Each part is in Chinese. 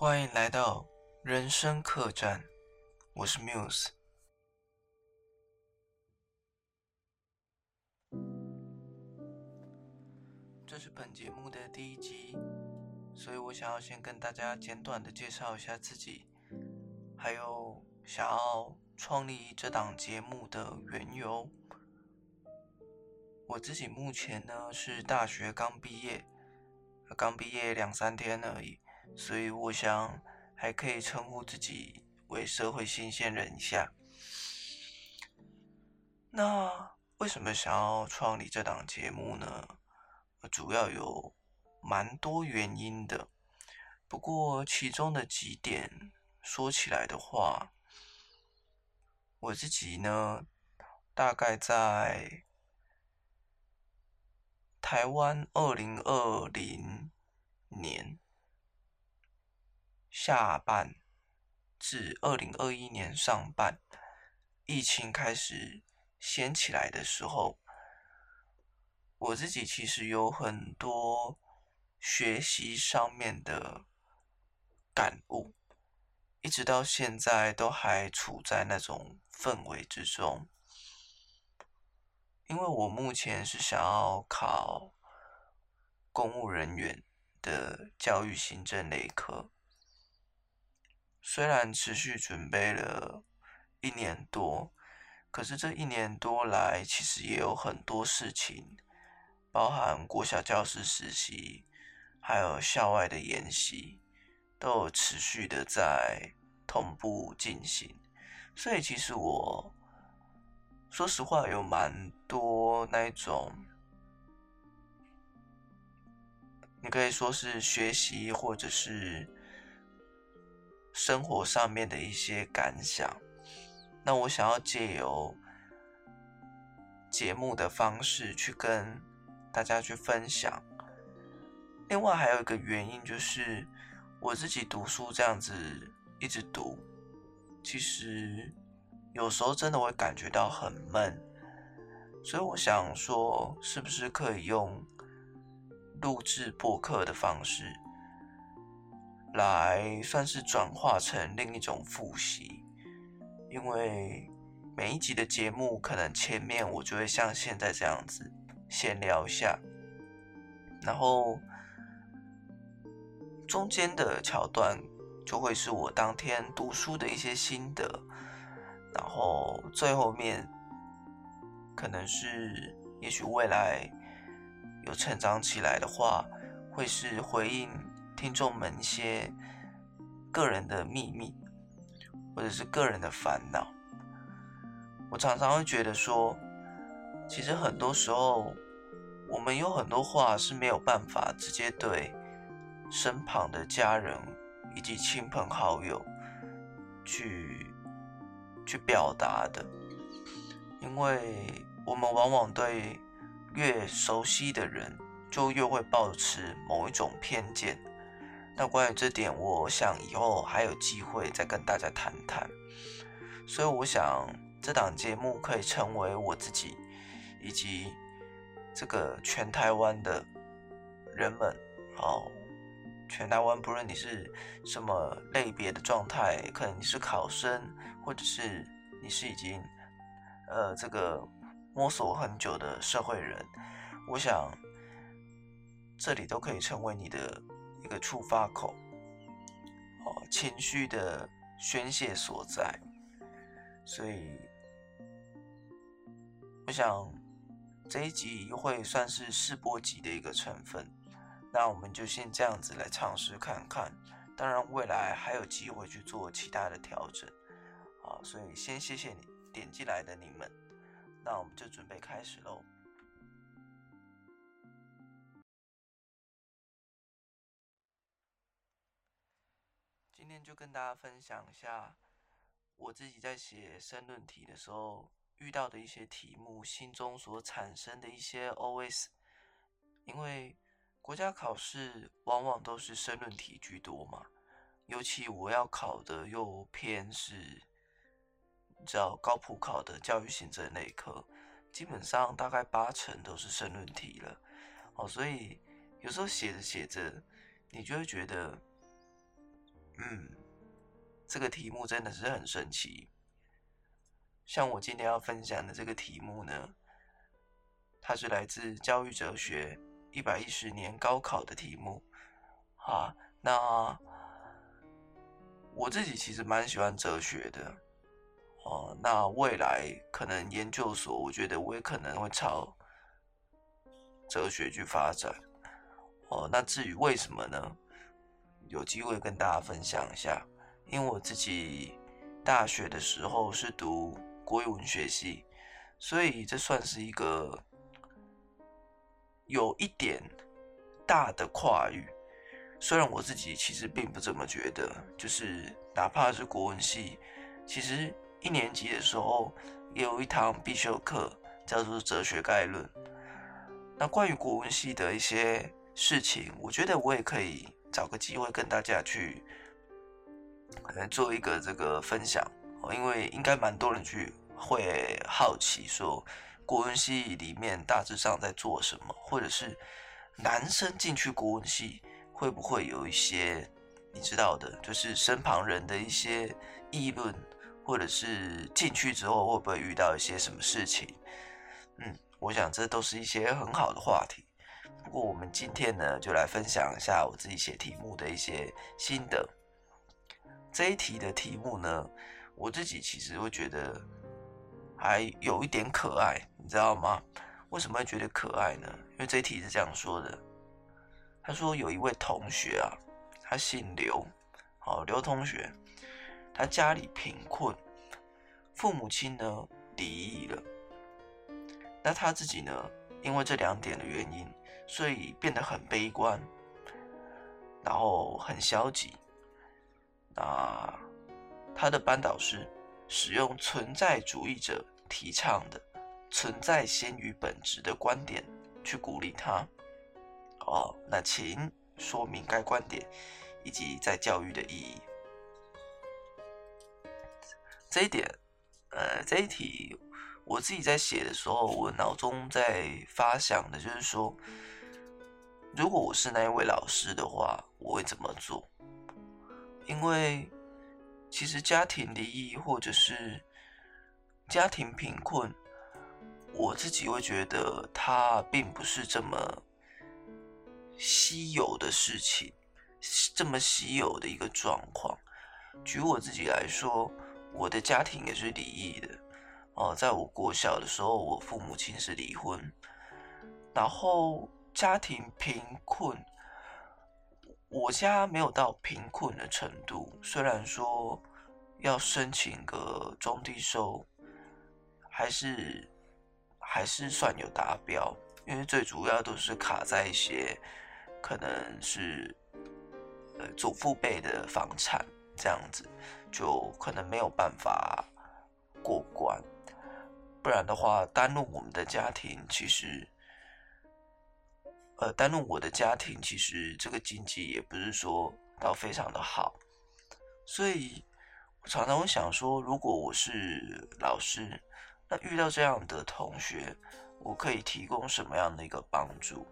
欢迎来到人生客栈，我是 Muse。这是本节目的第一集，所以我想要先跟大家简短的介绍一下自己，还有想要创立这档节目的缘由。我自己目前呢是大学刚毕业，刚毕业两三天而已。所以我想还可以称呼自己为社会新鲜人一下。那为什么想要创立这档节目呢？主要有蛮多原因的。不过其中的几点说起来的话，我自己呢，大概在台湾二零二零年。下半至二零二一年上半，疫情开始掀起来的时候，我自己其实有很多学习上面的感悟，一直到现在都还处在那种氛围之中。因为我目前是想要考公务人员的教育行政类科。虽然持续准备了一年多，可是这一年多来，其实也有很多事情，包含国小教师实习，还有校外的研习，都有持续的在同步进行。所以，其实我说实话，有蛮多那种，你可以说是学习，或者是。生活上面的一些感想，那我想要借由节目的方式去跟大家去分享。另外还有一个原因就是，我自己读书这样子一直读，其实有时候真的会感觉到很闷，所以我想说，是不是可以用录制播客的方式？来算是转化成另一种复习，因为每一集的节目可能前面我就会像现在这样子闲聊一下，然后中间的桥段就会是我当天读书的一些心得，然后最后面可能是也许未来有成长起来的话，会是回应。听众们一些个人的秘密，或者是个人的烦恼，我常常会觉得说，其实很多时候，我们有很多话是没有办法直接对身旁的家人以及亲朋好友去去表达的，因为我们往往对越熟悉的人，就越会保持某一种偏见。那关于这点，我想以后还有机会再跟大家谈谈。所以我想这档节目可以成为我自己以及这个全台湾的人们，哦，全台湾不论你是什么类别的状态，可能你是考生，或者是你是已经呃这个摸索很久的社会人，我想这里都可以成为你的。一个触发口，哦，情绪的宣泄所在，所以我想这一集会算是试播集的一个成分，那我们就先这样子来尝试看看，当然未来还有机会去做其他的调整，啊，所以先谢谢你点进来的你们，那我们就准备开始喽。今天就跟大家分享一下我自己在写申论题的时候遇到的一些题目，心中所产生的一些 OS。因为国家考试往往都是申论题居多嘛，尤其我要考的又偏是，你知道高普考的教育行政那一科，基本上大概八成都是申论题了。哦，所以有时候写着写着，你就会觉得。嗯，这个题目真的是很神奇。像我今天要分享的这个题目呢，它是来自教育哲学一百一十年高考的题目。啊，那我自己其实蛮喜欢哲学的。哦，那未来可能研究所，我觉得我也可能会朝哲学去发展。哦，那至于为什么呢？有机会跟大家分享一下。因为我自己大学的时候是读。国语文学系，所以这算是一个有一点大的跨域。虽然我自己其实并不这么觉得，就是哪怕是国文系，其实一年级的时候也有一堂必修课叫做哲学概论。那关于国文系的一些事情，我觉得我也可以找个机会跟大家去可能做一个这个分享，因为应该蛮多人去。会好奇说，国文系里面大致上在做什么，或者是男生进去国文系会不会有一些你知道的，就是身旁人的一些议论，或者是进去之后会不会遇到一些什么事情？嗯，我想这都是一些很好的话题。不过我们今天呢，就来分享一下我自己写题目的一些心得。这一题的题目呢，我自己其实会觉得。还有一点可爱，你知道吗？为什么会觉得可爱呢？因为这一题是这样说的：他说有一位同学啊，他姓刘，好，刘同学，他家里贫困，父母亲呢离异了。那他自己呢，因为这两点的原因，所以变得很悲观，然后很消极。那他的班导师。使用存在主义者提倡的“存在先于本质”的观点去鼓励他。哦，那请说明该观点以及在教育的意义。这一点，呃，这一题我自己在写的时候，我脑中在发想的就是说，如果我是那一位老师的话，我会怎么做？因为。其实家庭离异或者是家庭贫困，我自己会觉得它并不是这么稀有的事情，这么稀有的一个状况。举我自己来说，我的家庭也是离异的哦。在我国小的时候，我父母亲是离婚，然后家庭贫困。我家没有到贫困的程度，虽然说要申请个中低收，还是还是算有达标，因为最主要都是卡在一些可能是呃祖父辈的房产这样子，就可能没有办法过关，不然的话，单论我们的家庭，其实。呃，单论我的家庭，其实这个经济也不是说到非常的好，所以我常常会想说，如果我是老师，那遇到这样的同学，我可以提供什么样的一个帮助？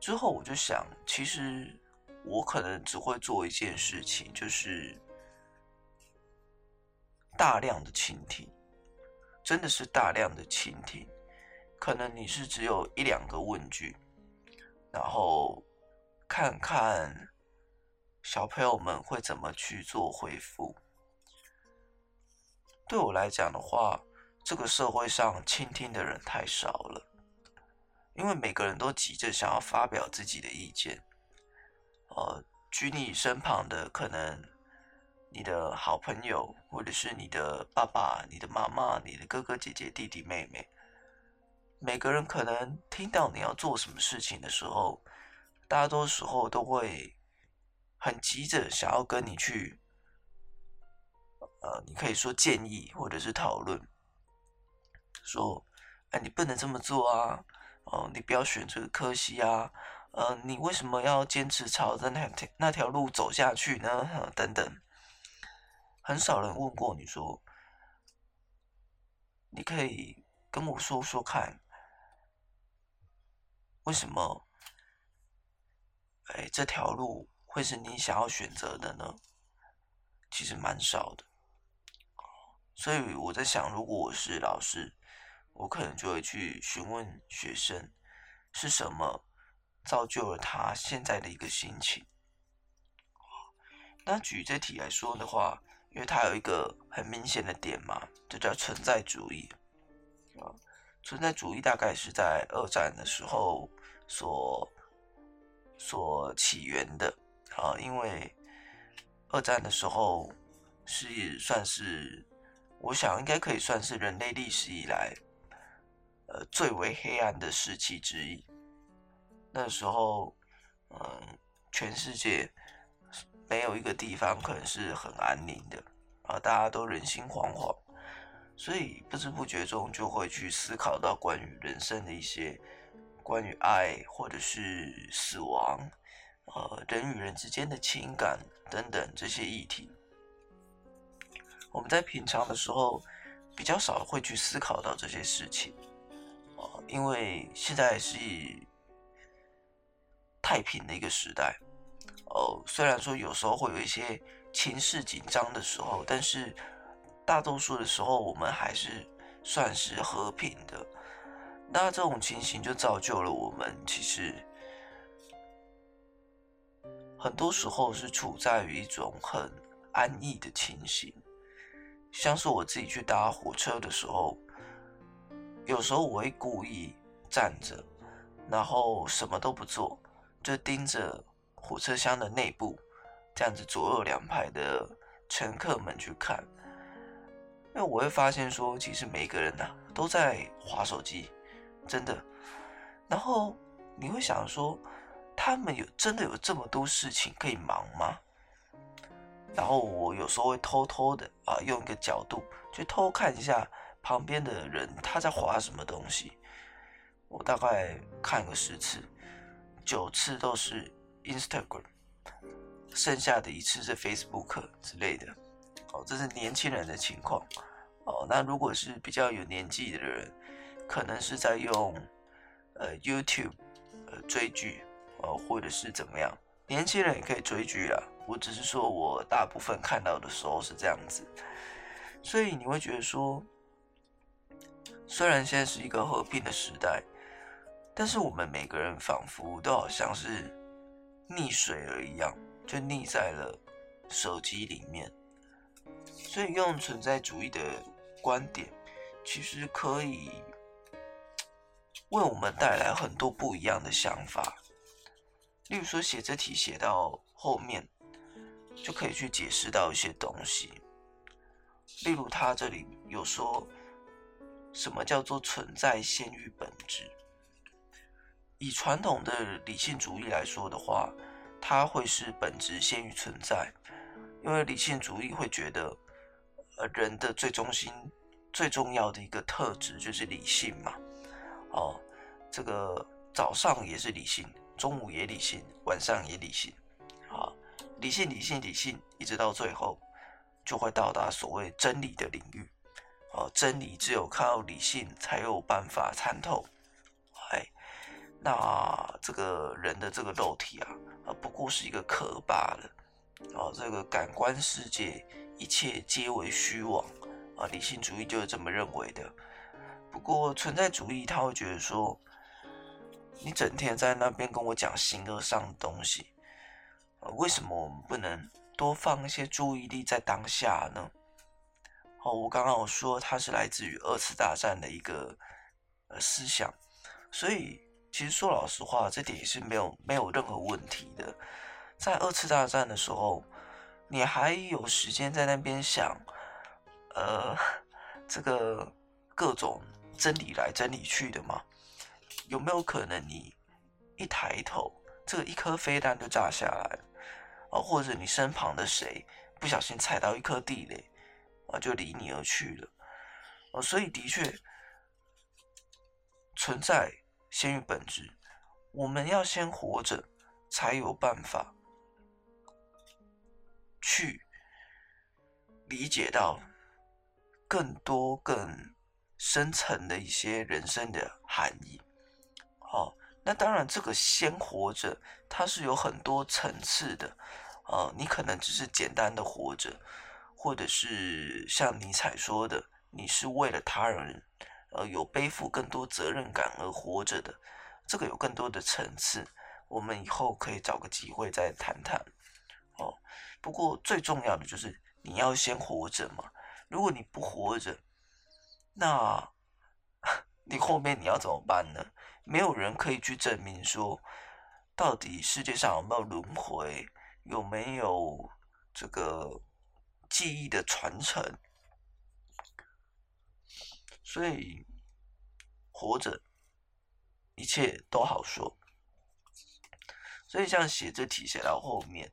之后我就想，其实我可能只会做一件事情，就是大量的倾听，真的是大量的倾听。可能你是只有一两个问句，然后看看小朋友们会怎么去做回复。对我来讲的话，这个社会上倾听的人太少了，因为每个人都急着想要发表自己的意见。呃，举你身旁的，可能你的好朋友，或者是你的爸爸、你的妈妈、你的哥哥姐姐、弟弟妹妹。每个人可能听到你要做什么事情的时候，大多时候都会很急着想要跟你去，呃，你可以说建议或者是讨论，说，哎，你不能这么做啊，哦，你不要选这个科系啊，呃，你为什么要坚持朝着那条那条路走下去呢？等等，很少人问过你说，你可以跟我说说看。为什么？哎，这条路会是你想要选择的呢？其实蛮少的。所以我在想，如果我是老师，我可能就会去询问学生，是什么造就了他现在的一个心情。那举这题来说的话，因为它有一个很明显的点嘛，就叫存在主义。啊，存在主义大概是在二战的时候所所起源的啊，因为二战的时候是算是。我想应该可以算是人类历史以来，呃，最为黑暗的时期之一。那时候，嗯，全世界没有一个地方可能是很安宁的啊，大家都人心惶惶，所以不知不觉中就会去思考到关于人生的一些关于爱或者是死亡，呃，人与人之间的情感等等这些议题。我们在平常的时候比较少会去思考到这些事情，啊，因为现在是太平的一个时代，哦，虽然说有时候会有一些情势紧张的时候，但是大多数的时候我们还是算是和平的。那这种情形就造就了我们其实很多时候是处在于一种很安逸的情形。像是我自己去搭火车的时候，有时候我会故意站着，然后什么都不做，就盯着火车厢的内部，这样子左右两排的乘客们去看。因为我会发现说，其实每个人呐都在划手机，真的。然后你会想说，他们有真的有这么多事情可以忙吗？然后我有时候会偷偷的啊，用一个角度去偷看一下旁边的人他在划什么东西。我大概看个十次，九次都是 Instagram，剩下的一次是 Facebook 之类的。哦，这是年轻人的情况。哦，那如果是比较有年纪的人，可能是在用呃 YouTube 呃追剧，哦，或者是怎么样。年轻人也可以追剧啊。我只是说，我大部分看到的时候是这样子，所以你会觉得说，虽然现在是一个和平的时代，但是我们每个人仿佛都好像是溺水了一样，就溺在了手机里面。所以用存在主义的观点，其实可以为我们带来很多不一样的想法。例如说，写这题写到后面。就可以去解释到一些东西，例如他这里有说，什么叫做存在先于本质？以传统的理性主义来说的话，它会是本质先于存在，因为理性主义会觉得，呃，人的最中心、最重要的一个特质就是理性嘛。哦，这个早上也是理性，中午也理性，晚上也理性。好。理性，理性，理性，一直到最后，就会到达所谓真理的领域。哦，真理只有靠理性才有办法参透。哎，那这个人的这个肉体啊，啊，不过是一个壳罢了。哦，这个感官世界一切皆为虚妄。啊，理性主义就是这么认为的。不过存在主义他会觉得说，你整天在那边跟我讲形而上的东西。啊为什么我们不能多放一些注意力在当下呢？哦，我刚刚有说它是来自于二次大战的一个呃思想，所以其实说老实话，这点也是没有没有任何问题的。在二次大战的时候，你还有时间在那边想，呃，这个各种真理来真理去的吗？有没有可能你一抬头，这个一颗飞弹就炸下来？啊，或者你身旁的谁不小心踩到一颗地雷，啊，就离你而去了。啊，所以的确存在先于本质，我们要先活着，才有办法去理解到更多更深层的一些人生的含义。好，那当然，这个先活着，它是有很多层次的。哦，你可能只是简单的活着，或者是像尼采说的，你是为了他人，呃，有背负更多责任感而活着的。这个有更多的层次，我们以后可以找个机会再谈谈。哦，不过最重要的就是你要先活着嘛。如果你不活着，那 你后面你要怎么办呢？没有人可以去证明说，到底世界上有没有轮回，有没有这个记忆的传承。所以活着，一切都好说。所以像写这题写到后面，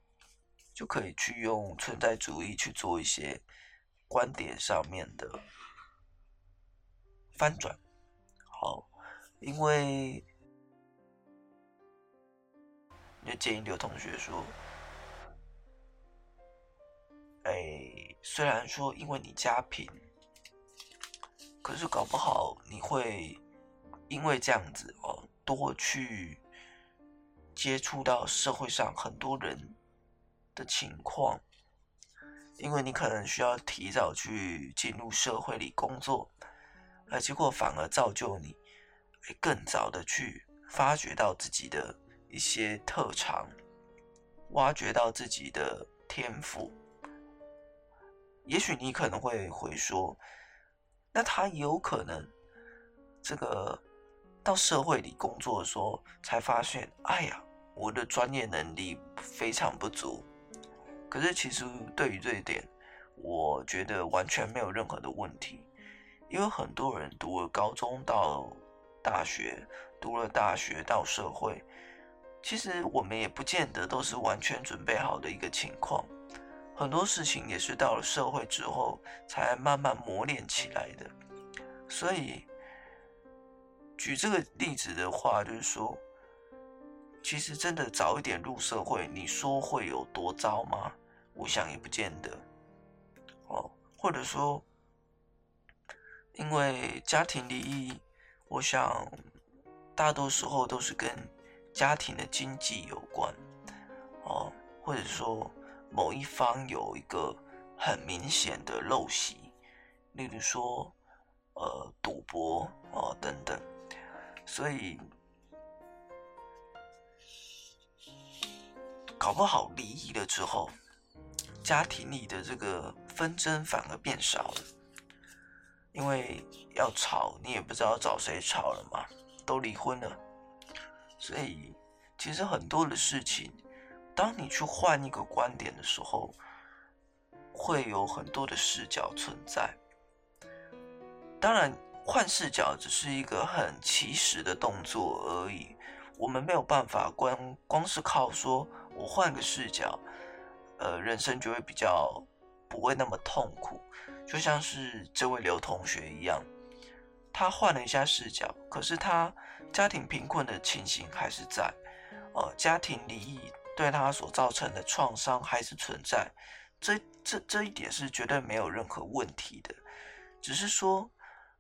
就可以去用存在主义去做一些。观点上面的翻转，好，因为就建议刘同学说，哎，虽然说因为你家贫，可是搞不好你会因为这样子哦，多去接触到社会上很多人的情况。因为你可能需要提早去进入社会里工作，而结果反而造就你更早的去发掘到自己的一些特长，挖掘到自己的天赋。也许你可能会回说，那他有可能这个到社会里工作的时候才发现，哎呀，我的专业能力非常不足。可是，其实对于这一点，我觉得完全没有任何的问题，因为很多人读了高中到大学，读了大学到社会，其实我们也不见得都是完全准备好的一个情况，很多事情也是到了社会之后才慢慢磨练起来的。所以，举这个例子的话，就是说。其实真的早一点入社会，你说会有多糟吗？我想也不见得。哦，或者说，因为家庭利益，我想大多时候都是跟家庭的经济有关。哦，或者说某一方有一个很明显的陋习，例如说，呃，赌博哦等等，所以。搞不好离异了之后，家庭里的这个纷争反而变少了，因为要吵你也不知道找谁吵了嘛，都离婚了，所以其实很多的事情，当你去换一个观点的时候，会有很多的视角存在。当然，换视角只是一个很起始的动作而已，我们没有办法光光是靠说。我换个视角，呃，人生就会比较不会那么痛苦。就像是这位刘同学一样，他换了一下视角，可是他家庭贫困的情形还是在，呃，家庭离异对他所造成的创伤还是存在。这这这一点是绝对没有任何问题的，只是说，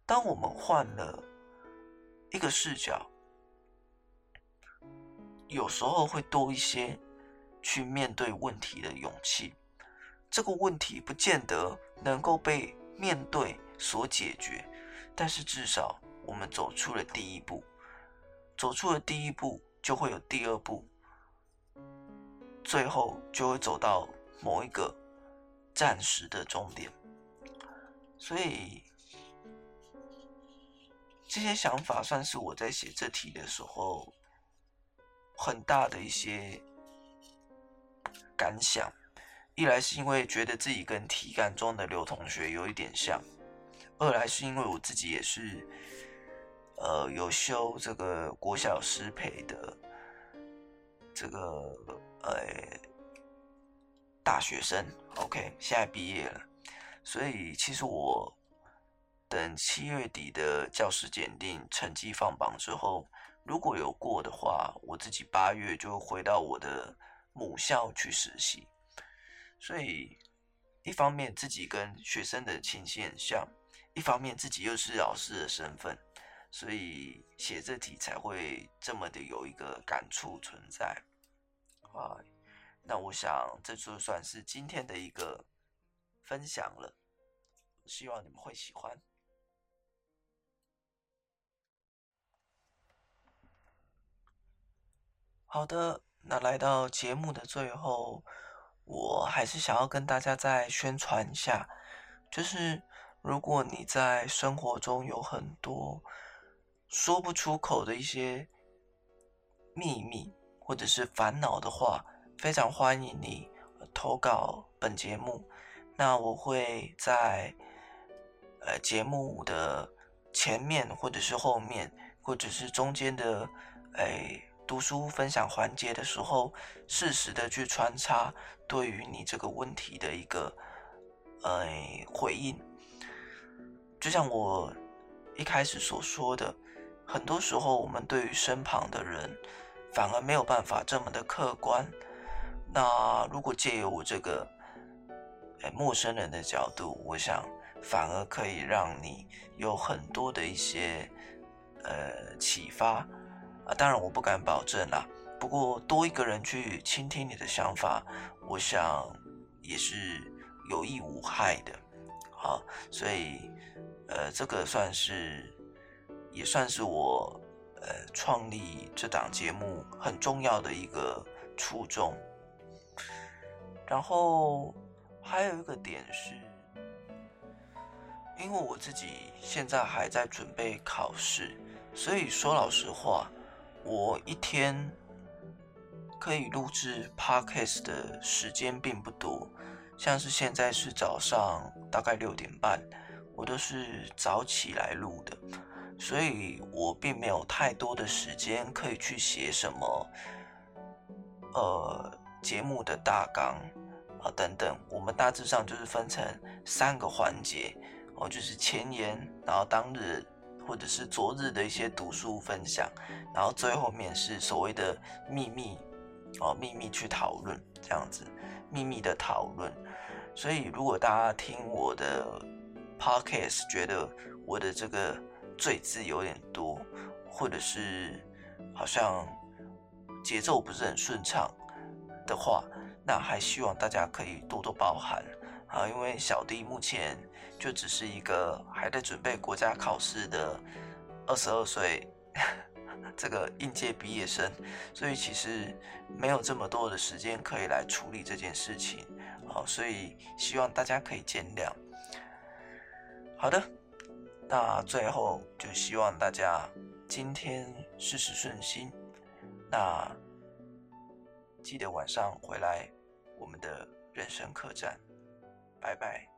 当我们换了一个视角，有时候会多一些。去面对问题的勇气，这个问题不见得能够被面对所解决，但是至少我们走出了第一步，走出了第一步就会有第二步，最后就会走到某一个暂时的终点。所以这些想法算是我在写这题的时候很大的一些。感想，一来是因为觉得自己跟题干中的刘同学有一点像，二来是因为我自己也是，呃，有修这个国小师培的这个呃大学生，OK，现在毕业了，所以其实我等七月底的教师检定成绩放榜之后，如果有过的话，我自己八月就回到我的。母校去实习，所以一方面自己跟学生的情形很像，一方面自己又是老师的身份，所以写这题才会这么的有一个感触存在啊。那我想这就算是今天的一个分享了，希望你们会喜欢。好的，那来到节目的最后，我还是想要跟大家再宣传一下，就是如果你在生活中有很多说不出口的一些秘密或者是烦恼的话，非常欢迎你投稿本节目。那我会在呃节目的前面或者是后面或者是中间的诶。读书分享环节的时候，适时的去穿插对于你这个问题的一个呃回应。就像我一开始所说的，很多时候我们对于身旁的人反而没有办法这么的客观。那如果借由我这个诶陌生人的角度，我想反而可以让你有很多的一些呃启发。当然我不敢保证啦。不过多一个人去倾听你的想法，我想也是有益无害的。好，所以呃，这个算是也算是我呃创立这档节目很重要的一个初衷。然后还有一个点是，因为我自己现在还在准备考试，所以说老实话。我一天可以录制 podcast 的时间并不多，像是现在是早上大概六点半，我都是早起来录的，所以我并没有太多的时间可以去写什么，呃，节目的大纲啊等等。我们大致上就是分成三个环节，哦，就是前言，然后当日。或者是昨日的一些读书分享，然后最后面是所谓的秘密哦，秘密去讨论这样子，秘密的讨论。所以如果大家听我的 podcast 觉得我的这个赘字有点多，或者是好像节奏不是很顺畅的话，那还希望大家可以多多包涵啊，因为小弟目前。就只是一个还在准备国家考试的二十二岁 这个应届毕业生，所以其实没有这么多的时间可以来处理这件事情，好，所以希望大家可以见谅。好的，那最后就希望大家今天事事顺心，那记得晚上回来我们的人生客栈，拜拜。